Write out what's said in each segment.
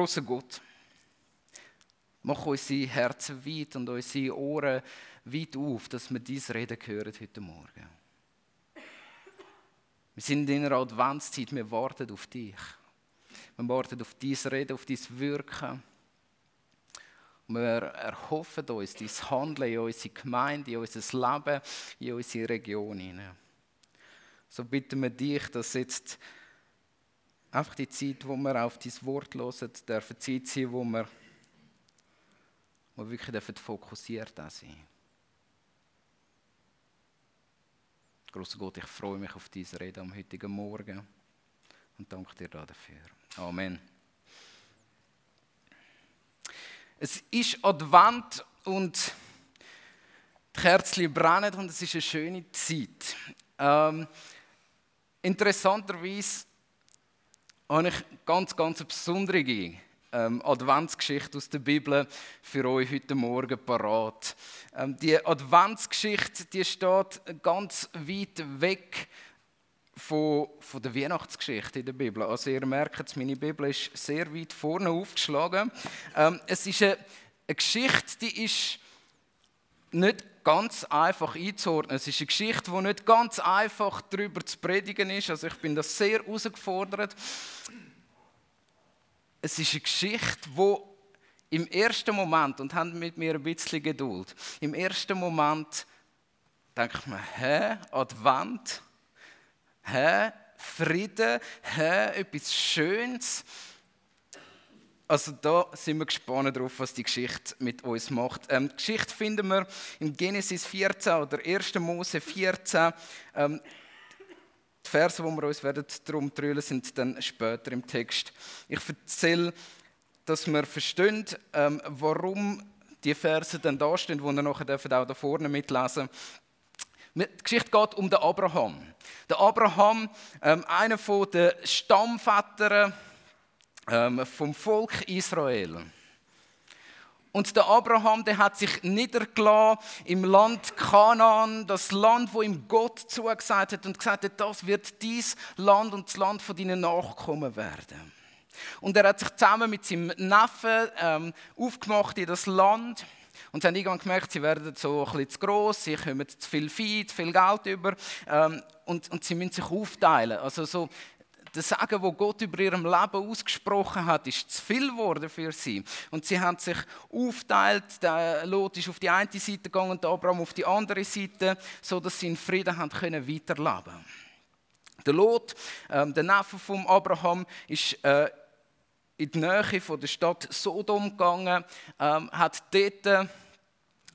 Großer Gott, mach unsere Herzen weit und unsere Ohren weit auf, dass wir dies Reden hören heute Morgen. Wir sind in einer Adventszeit, wir warten auf dich. Wir warten auf dein Reden, auf dein Wirken. Wir erhoffen uns dein Handeln in unsere Gemeinde, in unser Leben, in unsere Region. So bitten wir dich, dass jetzt einfach die Zeit, wo wir auf dein Wort hören, darf eine Zeit sein, wo wir, wo wir wirklich fokussiert sein Großer Gott, ich freue mich auf diese Rede am heutigen Morgen und danke dir dafür. Amen. Es ist Advent und die Kerzen brennen und es ist eine schöne Zeit. Ähm, interessanterweise habe ich ganz, ganz eine besondere ähm, Adventsgeschichte aus der Bibel für euch heute Morgen parat. Ähm, die Adventsgeschichte die steht ganz weit weg von, von der Weihnachtsgeschichte in der Bibel. Also ihr merkt, meine Bibel ist sehr weit vorne aufgeschlagen. Ähm, es ist eine, eine Geschichte, die ist nicht ganz einfach einzuordnen. Es ist eine Geschichte, die nicht ganz einfach darüber zu predigen ist. Also ich bin da sehr herausgefordert. Es ist eine Geschichte, wo im ersten Moment, und haben mit mir ein bisschen Geduld, im ersten Moment denkt man, hä, Advent, hä, Frieden, hä, etwas Schönes. Also da sind wir gespannt darauf, was die Geschichte mit uns macht. Ähm, die Geschichte finden wir in Genesis 14 oder 1. Mose 14. Ähm, die Verse, wo wir uns werden darum drüllen, sind dann später im Text. Ich erzähle, dass wir verstehen, ähm, warum die Verse dann da stehen, die wir nachher auch da vorne mitlesen die Geschichte geht um den Abraham. Der Abraham, ähm, einer der Stammväter ähm, vom Volk Israel. Und der Abraham, der hat sich niedergelassen im Land Kanaan, das Land, wo ihm Gott zugesagt hat und gesagt hat, das wird dies Land und das Land von deinen Nachkommen werden. Und er hat sich zusammen mit seinem Neffen ähm, aufgemacht in das Land. Und sie haben irgendwann gemerkt, sie werden so ein bisschen zu gross, sie kommen zu viel Vieh, zu viel Geld über. Ähm, und, und sie müssen sich aufteilen. Also so das Sagen, wo Gott über ihrem Leben ausgesprochen hat, ist zu viel geworden für sie. Und sie haben sich aufteilt. Der Lot ist auf die eine Seite gegangen und Abraham auf die andere Seite, so dass sie in Frieden haben können weiterleben. Der Lot, ähm, der Neffe von Abraham, ist äh, in die Nähe von der Stadt Sodom gegangen, ähm, hat dort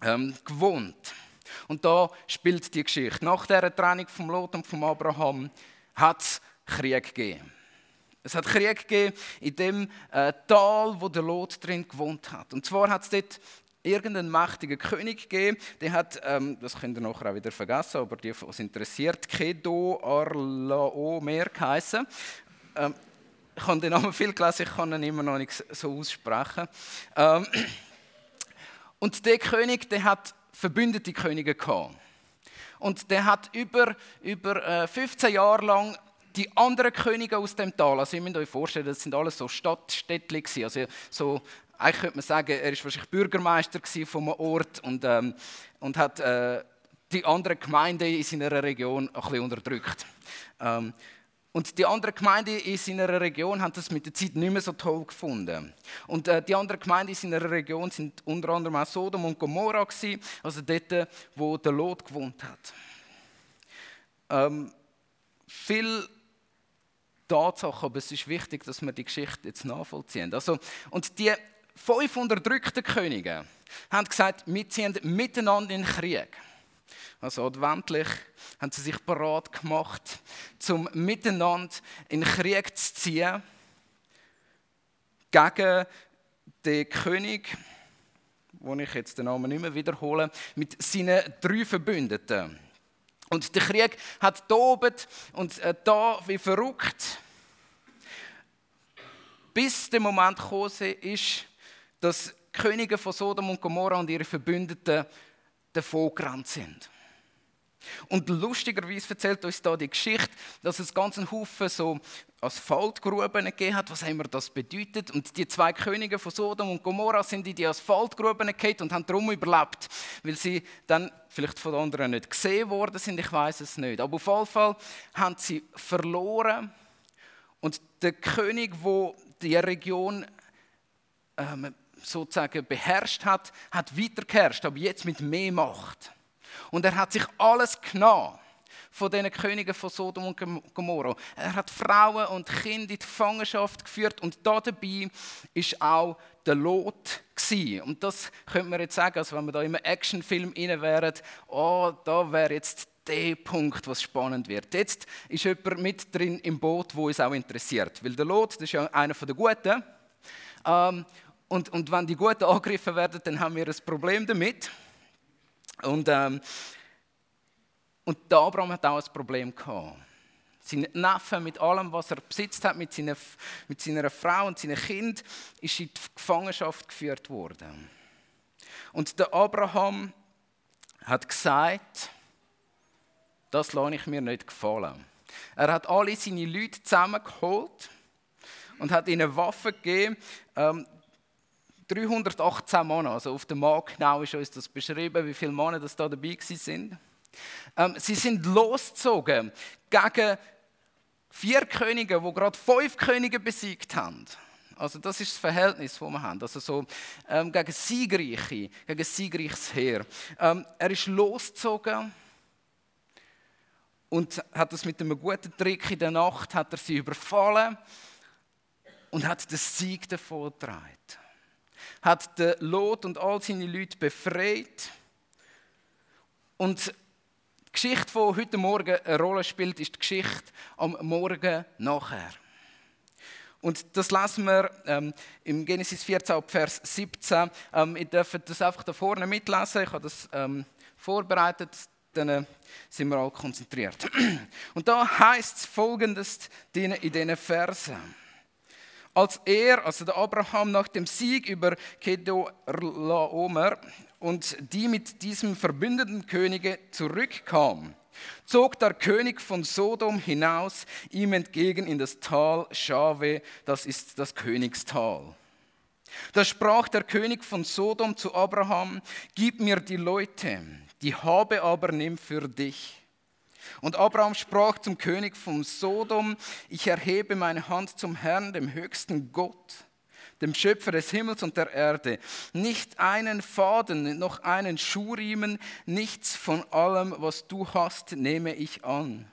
ähm, gewohnt. Und da spielt die Geschichte. Nach der Trennung vom Lot und vom Abraham hat Krieg gegeben. Es hat Krieg gegeben in dem äh, Tal, wo der Lot drin gewohnt hat. Und zwar hat es dort irgendeinen mächtigen König gegeben, der hat, ähm, das könnt ihr nachher auch wieder vergessen, aber die, was interessiert, Kedo Arlao mehr geheißen. Ähm, ich habe den Namen viel gelesen, ich kann ihn immer noch nicht so aussprechen. Ähm, und der König, der hat verbündete Könige gehabt. Und der hat über, über 15 äh, Jahre lang die anderen Könige aus dem Tal, also ihr müsst euch vorstellen, das sind alles so Stadtstädtchen also so, eigentlich könnte man sagen, er war wahrscheinlich Bürgermeister von einem Ort und, ähm, und hat äh, die anderen Gemeinden in seiner Region ein bisschen unterdrückt. Ähm, und die anderen Gemeinden in seiner Region haben das mit der Zeit nicht mehr so toll gefunden. Und äh, die anderen Gemeinden in seiner Region sind unter anderem auch Sodom und Gomorra gewesen, also dort, wo der Lot gewohnt hat. Ähm, viel Tatsache, aber es ist wichtig, dass wir die Geschichte jetzt nachvollziehen. Also, und die fünf unterdrückten Könige haben gesagt, wir ziehen miteinander in den Krieg. Also adventlich haben sie sich parat gemacht, um miteinander in den Krieg zu ziehen gegen den König, wo ich jetzt den Namen nicht mehr wiederhole, mit seinen drei Verbündeten. Und der Krieg hat tobet und äh, da wie verrückt, bis der Moment gekommen ist, dass Könige von Sodom und Gomorra und ihre Verbündeten davon gerannt sind. Und lustigerweise erzählt uns da die Geschichte, dass es ganz einen Haufen so Asphaltgruben gegeben hat. Was immer das bedeutet? Und die zwei Könige von Sodom und Gomorra sind in die Asphaltgruben gekommen und haben darum überlebt, weil sie dann vielleicht von anderen nicht gesehen worden sind. Ich weiß es nicht. Aber auf jeden Fall haben sie verloren. Und der König, wo die Region ähm, sozusagen beherrscht hat, hat weiter geherrscht, aber jetzt mit mehr Macht. Und er hat sich alles genommen von den Königen von Sodom und Gomorra. Er hat Frauen und Kinder in die Gefangenschaft geführt und da dabei ist auch der Lot gewesen. Und das könnte man jetzt sagen, also wenn wir da im Actionfilm inne wären, oh, da wäre jetzt der Punkt, was spannend wird. Jetzt ist jemand mit drin im Boot, wo es auch interessiert, weil der Lot, das ist ja einer der Guten. Ähm, und, und wenn die Guten angegriffen werden, dann haben wir ein Problem damit. Und, ähm, und der Abraham hat auch ein Problem gehabt. Sein Neffe mit allem, was er besitzt hat, mit seiner, mit seiner Frau und seinem Kind, ist in die Gefangenschaft geführt worden. Und der Abraham hat gesagt, das lasse ich mir nicht gefallen. Er hat alle seine Leute zusammengeholt und hat ihnen Waffen gegeben. Ähm, 318 Männer, also auf dem Markt genau ist uns das beschrieben, wie viele Männer das da dabei sind. Ähm, sie sind losgezogen gegen vier Könige, wo gerade fünf Könige besiegt haben. Also das ist das Verhältnis, das wir haben. Also so ähm, gegen Siegreiche, gegen siegreiches Heer. Ähm, er ist losgezogen und hat das mit einem guten Trick in der Nacht hat er sie überfallen und hat den Sieg davon getragen hat den Lot und all seine Leute befreit. Und die Geschichte, die heute Morgen eine Rolle spielt, ist die Geschichte am Morgen nachher. Und das lesen wir ähm, im Genesis 14, Vers 17. Ähm, ihr dürft das einfach da vorne mitlesen. Ich habe das ähm, vorbereitet. Dann äh, sind wir alle konzentriert. Und da heißt es folgendes in diesen Versen als er, also der Abraham, nach dem Sieg über Kedorlaomer und die mit diesem verbündeten Könige zurückkam, zog der König von Sodom hinaus ihm entgegen in das Tal Schave, das ist das Königstal. Da sprach der König von Sodom zu Abraham, gib mir die Leute, die Habe aber nimm für dich. Und Abraham sprach zum König von Sodom, ich erhebe meine Hand zum Herrn, dem höchsten Gott, dem Schöpfer des Himmels und der Erde. Nicht einen Faden, noch einen Schuhriemen, nichts von allem, was du hast, nehme ich an.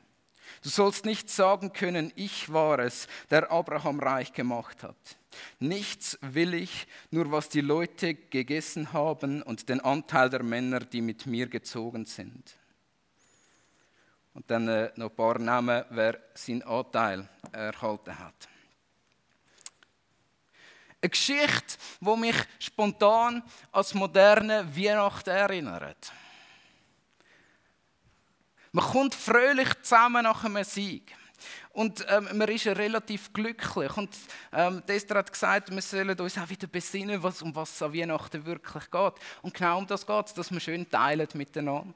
Du sollst nicht sagen können, ich war es, der Abraham reich gemacht hat. Nichts will ich, nur was die Leute gegessen haben und den Anteil der Männer, die mit mir gezogen sind. Und dann äh, noch ein paar Namen, wer seinen Anteil erhalten hat. Eine Geschichte, die mich spontan als moderne Weihnachten erinnert. Man kommt fröhlich zusammen nach einem Sieg. Und ähm, man ist relativ glücklich. Und ähm, Esther hat gesagt, wir sollen uns auch wieder besinnen, was, um was es an Weihnachten wirklich geht. Und genau um das geht es, dass wir schön teilen miteinander.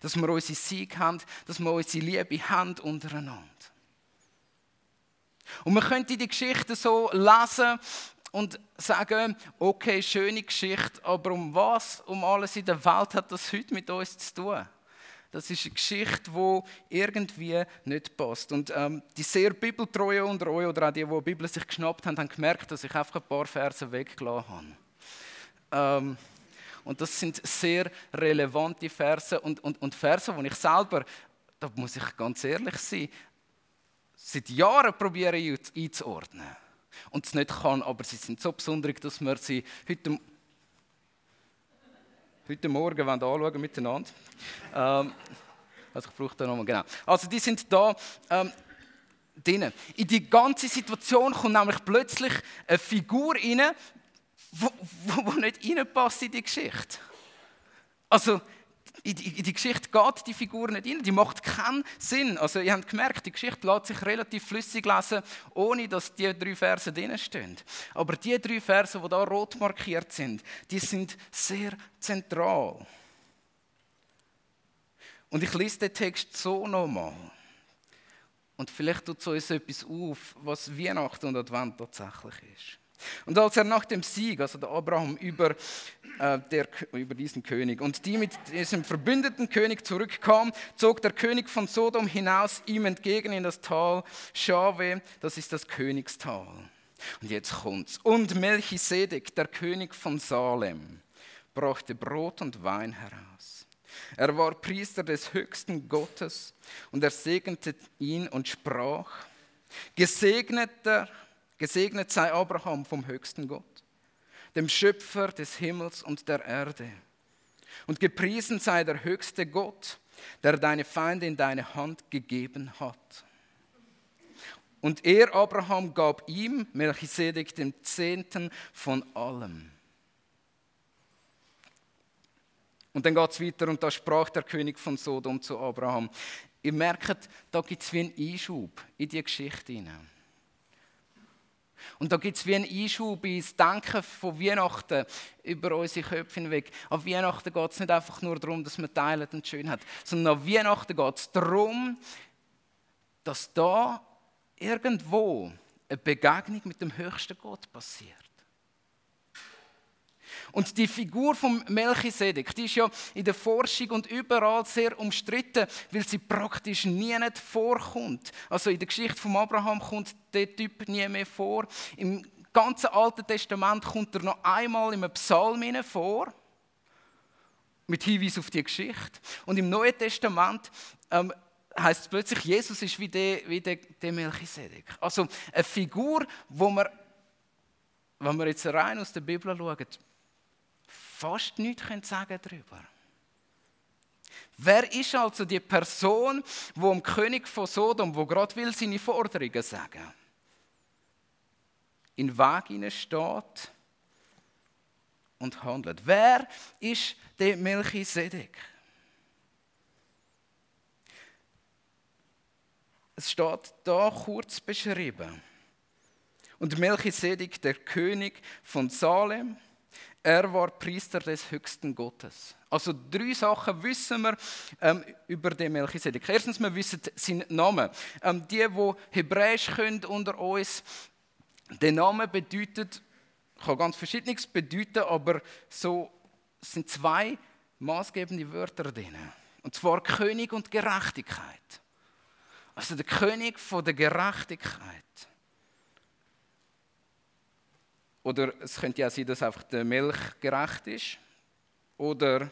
Dass wir unsere Sieg haben, dass wir unsere Liebe haben untereinander. Und man könnte die Geschichte so lesen und sagen, okay, schöne Geschichte, aber um was, um alles in der Welt hat das heute mit uns zu tun? Das ist eine Geschichte, die irgendwie nicht passt. Und ähm, die sehr Bibeltreue unter euch oder auch die, die die Bibel sich geschnappt haben, haben gemerkt, dass ich einfach ein paar Verse weggelassen habe. Ähm, und das sind sehr relevante Verse und, und, und Verse, die ich selber, da muss ich ganz ehrlich sein, seit Jahren probiere einzuordnen. Und es nicht kann, aber sie sind so besonders, dass wir sie heute, heute Morgen anschauen miteinander. ähm, also ich brauche da nochmal, genau. Also die sind da ähm, drin. In die ganze Situation kommt nämlich plötzlich eine Figur rein, wo nicht reinpasst in die Geschichte. Also, in die, in die, Geschichte geht die Figur nicht rein, die macht keinen Sinn. Also, ihr habt gemerkt, die Geschichte lässt sich relativ flüssig lesen, ohne dass die drei Verse drin stehen. Aber die drei Verse, die da rot markiert sind, die sind sehr zentral. Und ich lese den Text so nochmal. Und vielleicht tut uns etwas auf, was Weihnachten und Advent tatsächlich ist. Und als er nach dem Sieg, also der Abraham über, äh, der, über diesen König und die mit diesem verbündeten König zurückkam, zog der König von Sodom hinaus ihm entgegen in das Tal Schave, das ist das Königstal. Und jetzt kommt's. Und Melchisedek, der König von Salem, brachte Brot und Wein heraus. Er war Priester des höchsten Gottes und er segnete ihn und sprach: Gesegneter Gesegnet sei Abraham vom höchsten Gott, dem Schöpfer des Himmels und der Erde. Und gepriesen sei der höchste Gott, der deine Feinde in deine Hand gegeben hat. Und er, Abraham, gab ihm, Melchisedek, den Zehnten von allem. Und dann geht es weiter und da sprach der König von Sodom zu Abraham. Ihr merkt, da gibt es wie einen Einschub in die Geschichte hinein. Und da gibt es wie einen Einschub ins Denken von Weihnachten über unsere Köpfe hinweg. An Weihnachten geht es nicht einfach nur darum, dass man teilt und schön hat, sondern an Weihnachten geht es darum, dass da irgendwo eine Begegnung mit dem höchsten Gott passiert. Und die Figur von Melchisedek, die ist ja in der Forschung und überall sehr umstritten, weil sie praktisch nie nicht vorkommt. Also in der Geschichte von Abraham kommt der Typ nie mehr vor. Im ganzen Alten Testament kommt er noch einmal im Psalm vor mit Hinweis auf die Geschichte. Und im Neuen Testament ähm, heißt es plötzlich, Jesus ist wie der, wie der, der Melchisedek. Also eine Figur, wo man, wenn wir jetzt rein aus der Bibel schauen, fast nichts sagen darüber. Wer ist also die Person, wo dem König von Sodom, wo gerade will seine Forderungen sagen, in Weg steht und handelt? Wer ist der Melchisedek? Es steht da kurz beschrieben. Und Melchisedek, der König von Salem, er war Priester des höchsten Gottes. Also drei Sachen wissen wir ähm, über den Melchisedek. Erstens, wir wissen seinen Namen. Ähm, die, die Hebräisch können unter uns, der Name bedeutet, kann ganz verschiedenes bedeuten, aber so sind zwei maßgebende Wörter drin. Und zwar König und Gerechtigkeit. Also der König von der Gerechtigkeit. Oder es könnte ja sein, dass einfach der Milch gerecht ist. Oder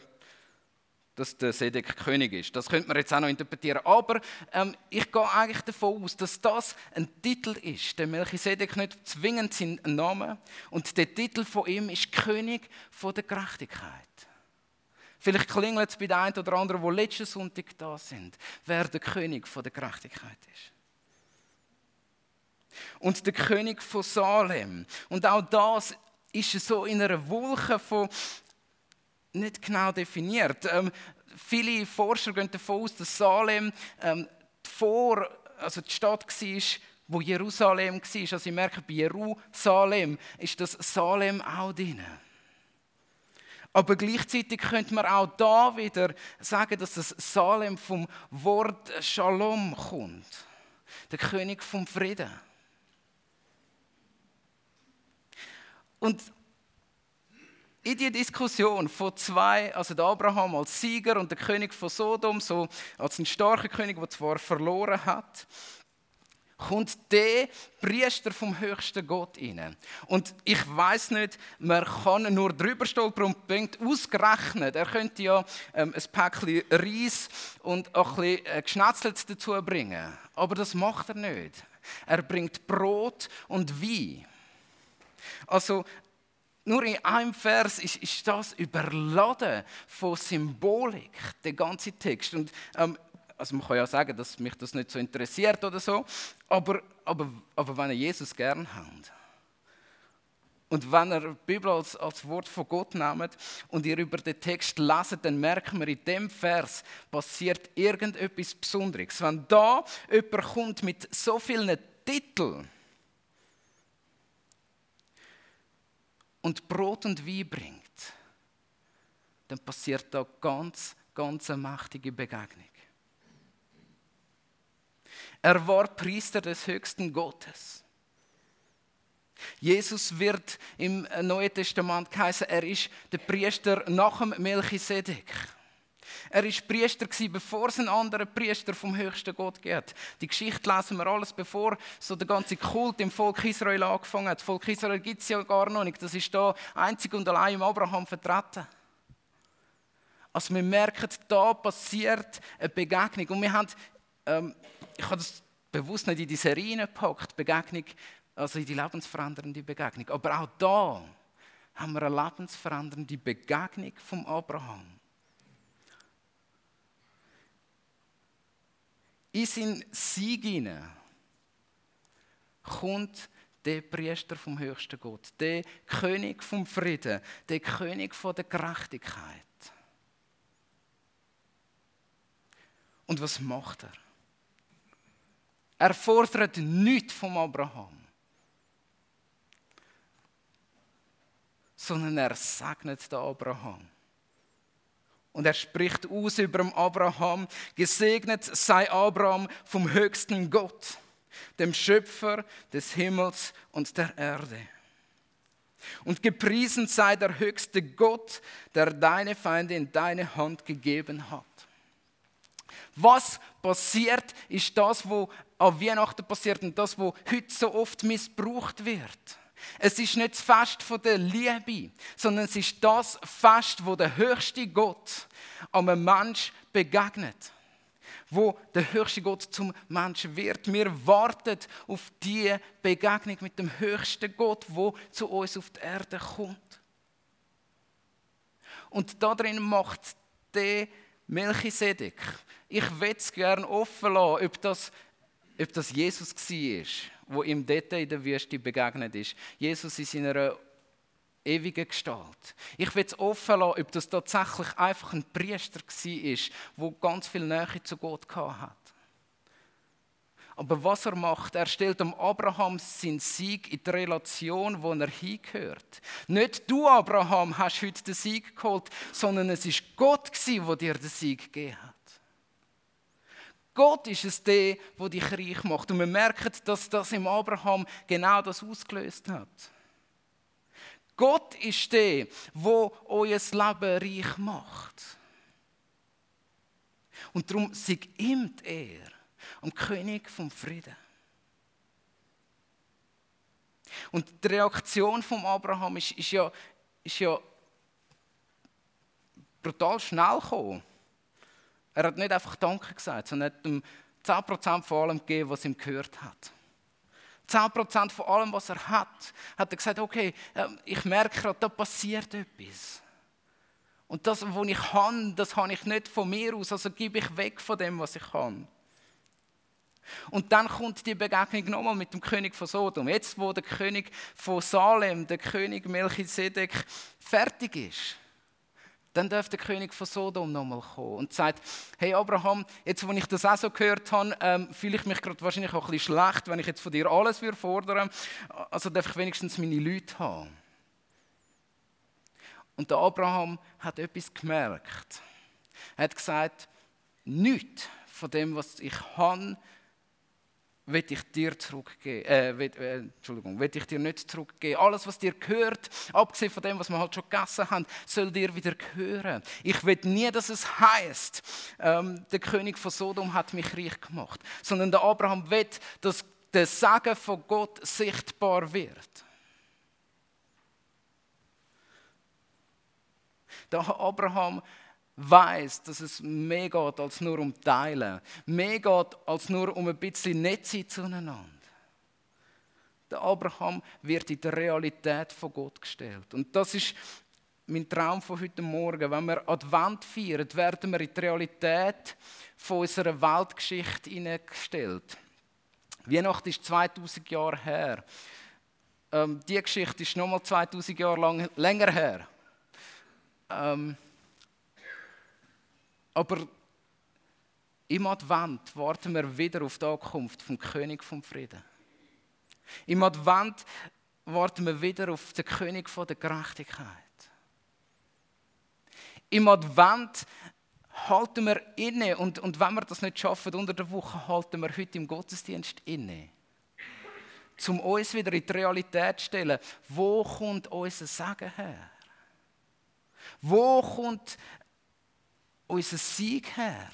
dass der Sedek König ist. Das könnte man jetzt auch noch interpretieren. Aber ähm, ich gehe eigentlich davon aus, dass das ein Titel ist. Der Melchisedek nicht zwingend sein Name. Und der Titel von ihm ist König von der Gerechtigkeit. Vielleicht klingelt es bei den einen oder anderen, die letzten Sonntag da sind, wer der König von der Gerechtigkeit ist und der König von Salem. Und auch das ist so in einer Wolke von nicht genau definiert. Ähm, viele Forscher gehen davon aus, dass Salem ähm, vor, also die Stadt war, wo Jerusalem war. Also ich merke, bei Jerusalem ist das Salem auch drin. Aber gleichzeitig könnte man auch da wieder sagen, dass das Salem vom Wort Shalom kommt. Der König vom Frieden. Und in die Diskussion von zwei, also der Abraham als Sieger und der König von Sodom, so als ein starker König, der zwar verloren hat, kommt der Priester vom höchsten Gott rein. Und ich weiß nicht, man kann nur drüber stolpern und denkt, ausgerechnet, er könnte ja ähm, ein Päckchen Reis und auch ein bisschen äh, Geschnetzelt dazu bringen. Aber das macht er nicht. Er bringt Brot und Wein. Also nur in einem Vers ist, ist das überladen von Symbolik, der ganze Text. Und, ähm, also man kann ja sagen, dass mich das nicht so interessiert oder so, aber, aber, aber wenn ihr Jesus gern habt und wenn ihr die Bibel als, als Wort von Gott nehmt und ihr über den Text leset, dann merkt man, in dem Vers passiert irgendetwas Besonderes. Wenn da jemand kommt mit so vielen Titeln, und Brot und Wein bringt, dann passiert da ganz ganz mächtige Begegnung. Er war Priester des höchsten Gottes. Jesus wird im Neuen Testament geheißen, er ist der Priester nach dem Melchisedek. Er war Priester, bevor es einen anderen Priester vom höchsten Gott gibt. Die Geschichte lesen wir alles, bevor so der ganze Kult im Volk Israel angefangen hat. Das Volk Israel gibt es ja gar noch nicht. Das ist da einzig und allein im Abraham vertreten. Also wir merken, da passiert eine Begegnung. Und wir haben, ähm, ich habe das bewusst nicht in die Serie gepackt, Begegnung, also in die lebensverändernde Begegnung. Aber auch da haben wir eine lebensverändernde Begegnung vom Abraham. In seinen Sieg hinein kommt der Priester vom höchsten Gott, der König vom Frieden, der König von der Gerechtigkeit. Und was macht er? Er fordert nichts vom Abraham, sondern er segnet den Abraham. Und er spricht aus über Abraham, gesegnet sei Abraham vom höchsten Gott, dem Schöpfer des Himmels und der Erde. Und gepriesen sei der höchste Gott, der deine Feinde in deine Hand gegeben hat. Was passiert, ist das, was an Weihnachten passiert und das, was heute so oft missbraucht wird. Es ist nicht das Fest der Liebe, sondern es ist das Fest, wo der höchste Gott einem Mensch begegnet. Wo der höchste Gott zum Menschen wird. Wir warten auf die Begegnung mit dem höchsten Gott, wo zu uns auf die Erde kommt. Und darin macht der Melchisedek. Ich will es gerne offen lassen, ob das, ob das Jesus war wo ihm dort in der Wüste begegnet ist. Jesus in seiner ewigen Gestalt. Ich will es offen lassen, ob das tatsächlich einfach ein Priester war, der ganz viel Nähe zu Gott hat. Aber was er macht, er stellt dem Abraham seinen Sieg in die Relation, wo er hingehört. Nicht du, Abraham, hast heute den Sieg geholt, sondern es ist Gott, der dir den Sieg gegeben hat. Gott ist es der, der dich reich macht. Und wir merken, dass das im Abraham genau das ausgelöst hat. Gott ist der, der euer Leben reich macht. Und darum sieg ihm er am König vom Frieden. Und die Reaktion von Abraham ist, ist, ja, ist ja brutal schnell gekommen. Er hat nicht einfach Danke gesagt, sondern hat ihm 10% von allem gegeben, was ihm gehört hat. 10% von allem, was er hat, hat er gesagt, okay, ähm, ich merke gerade, da passiert etwas. Und das, was ich kann, das habe ich nicht von mir aus, also gebe ich weg von dem, was ich kann. Und dann kommt die Begegnung nochmal mit dem König von Sodom. Jetzt, wo der König von Salem, der König Melchisedek, fertig ist dann darf der König von Sodom nochmal kommen und sagt, hey Abraham, jetzt wo ich das auch so gehört habe, ähm, fühle ich mich gerade wahrscheinlich auch ein bisschen schlecht, wenn ich jetzt von dir alles würde Also darf ich wenigstens meine Leute haben. Und der Abraham hat etwas gemerkt. Er hat gesagt, nichts von dem, was ich habe, will ich dir zurückgeben, äh, will, äh, Entschuldigung, will ich dir nicht zurückgeben. Alles, was dir gehört, abgesehen von dem, was wir halt schon gegessen haben, soll dir wieder gehören. Ich will nie, dass es heißt, ähm, der König von Sodom hat mich reich gemacht, sondern der Abraham will, dass der Segen von Gott sichtbar wird. Der Abraham weiß, dass es mehr geht als nur um Teilen, mehr geht als nur um ein bisschen nett zueinander. Der Abraham wird in der Realität von Gott gestellt. Und das ist mein Traum von heute Morgen. Wenn wir Advent feiern, werden wir in die Realität von unserer Weltgeschichte hineingestellt. Weihnachten ist 2000 Jahre her. Ähm, die Geschichte ist nochmal 2000 Jahre lang, länger her. Ähm, aber im Advent warten wir wieder auf die Ankunft vom König vom Frieden. Im Advent warten wir wieder auf den König von der Gerechtigkeit. Im Advent halten wir inne und, und wenn wir das nicht schaffen unter der Woche, halten wir heute im Gottesdienst inne. Um uns wieder in die Realität zu stellen, wo kommt unser Segen her? Wo kommt unser Sieg her?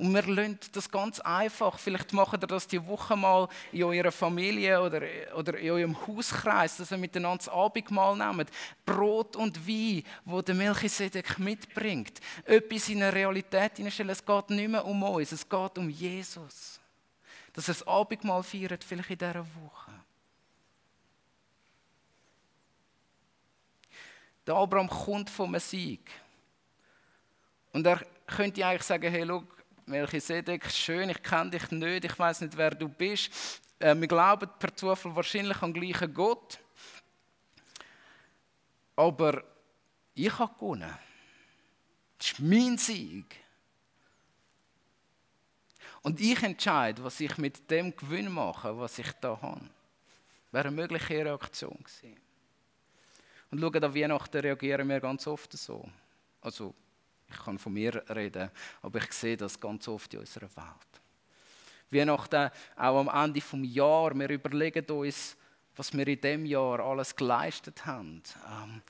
Und wir lassen das ganz einfach. Vielleicht macht ihr das die Woche mal in eurer Familie oder, oder in eurem Hauskreis, dass ihr miteinander das Abendmahl nehmt. Brot und Wein, wo der Melchisedek mitbringt. Etwas in eine Realität hineinstellen. Es geht nicht mehr um uns, es geht um Jesus. Dass ihr das Abendmahl feiert, vielleicht in dieser Woche. Der Abraham kommt vom Sieg. Und er könnte eigentlich sagen, hey, schau, Melchisedek, schön, ich kenne dich nicht, ich weiß nicht, wer du bist. Äh, wir glauben per Zufall wahrscheinlich an den gleichen Gott. Aber ich habe gewonnen. Das ist mein Sieg. Und ich entscheide, was ich mit dem Gewinn mache, was ich da habe. Wäre eine mögliche Reaktion gewesen. Und schauen, an Weihnachten reagieren wir ganz oft so. Also ich kann von mir reden, aber ich sehe das ganz oft in unserer Welt. Weihnachten, auch am Ende des Jahres, wir überlegen uns, was wir in diesem Jahr alles geleistet haben. Ähm,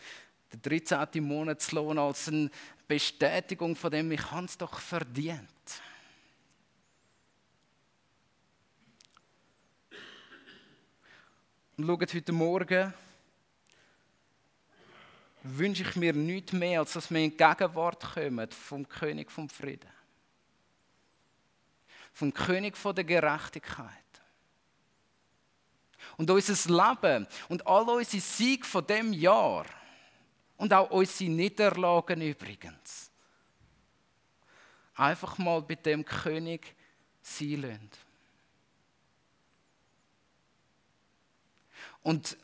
der 13. Monatslohn als eine Bestätigung von dem, ich habe es doch verdient. Und schaut heute Morgen, wünsche ich mir nichts mehr, als dass wir in die Gegenwart kommen vom König vom Frieden. Vom König von der Gerechtigkeit. Und unser Leben und all unsere Siege von dem Jahr und auch unsere Niederlagen übrigens einfach mal bei dem König sein lassen. Und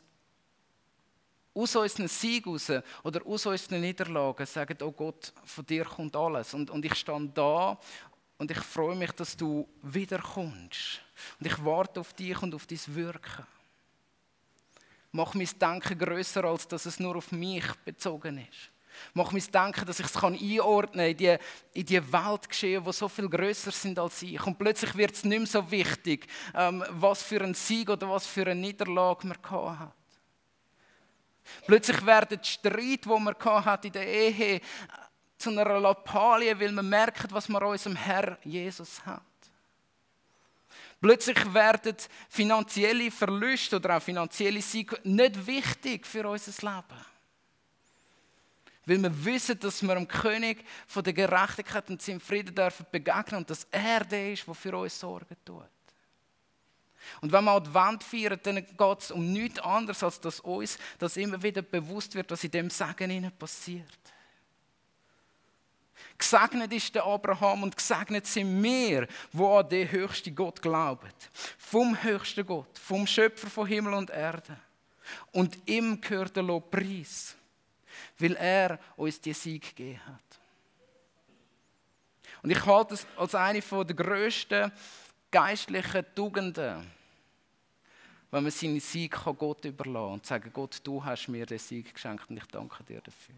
aus unseren Sieg raus oder aus unseren Niederlagen sagen, oh Gott, von dir kommt alles. Und, und ich stand da und ich freue mich, dass du wiederkommst. Und ich warte auf dich und auf dein Wirken. Mach mein Denken grösser, als dass es nur auf mich bezogen ist. Mach mein Denken, dass ich es einordnen kann in die, in die Welt geschehen, die so viel grösser sind als ich. Und plötzlich wird es nicht mehr so wichtig, ähm, was für ein Sieg oder was für eine Niederlage man hat. Plötzlich werden die Streit, die man in der Ehe, zu einer Lappalie, weil man merkt, was man an unserem Herr Jesus hat. Plötzlich werden finanzielle Verluste oder auch finanzielle Siege nicht wichtig für unser Leben. Weil wir wissen, dass wir dem König von der Gerechtigkeit und seinem Frieden dürfen begegnen und dass er der ist, der für uns Sorgen tut. Und wenn wir Advent feiern, dann geht es um nichts anderes, als dass uns das immer wieder bewusst wird, was in dem Segen ihnen passiert. Gesegnet ist der Abraham und gesegnet sind wir, wo an den höchsten Gott glauben. Vom höchsten Gott, vom Schöpfer von Himmel und Erde. Und ihm gehört der Lobpreis, weil er uns die Sieg gegeben hat. Und ich halte es als eine der grössten geistlichen Tugenden wenn man seinen Sieg Gott überlassen kann und sagen, Gott, du hast mir den Sieg geschenkt und ich danke dir dafür.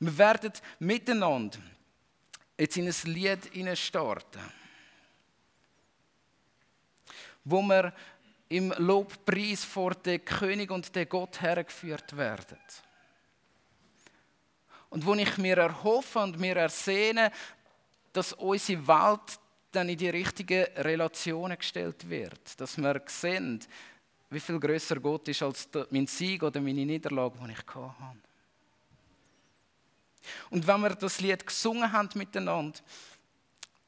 Wir werden miteinander jetzt in ein Lied starten, wo wir im Lobpreis vor den König und den Gott hergeführt werden. Und wo ich mir erhoffe und mir ersehne, dass unsere Welt dann in die richtigen Relationen gestellt wird. Dass wir sehen, wie viel größer Gott ist als mein Sieg oder meine Niederlage, die ich hatte. Und wenn wir das Lied gesungen haben miteinander,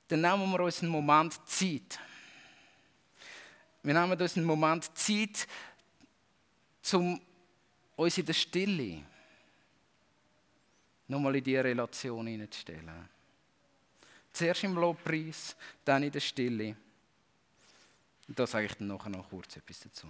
dann nehmen wir uns einen Moment Zeit. Wir nehmen uns einen Moment Zeit, um uns in der Stille nochmal in diese Relation hineinzustellen. Zuerst im Lobpreis, dann in der Stille. Und da sage ich dann nachher noch kurz etwas dazu.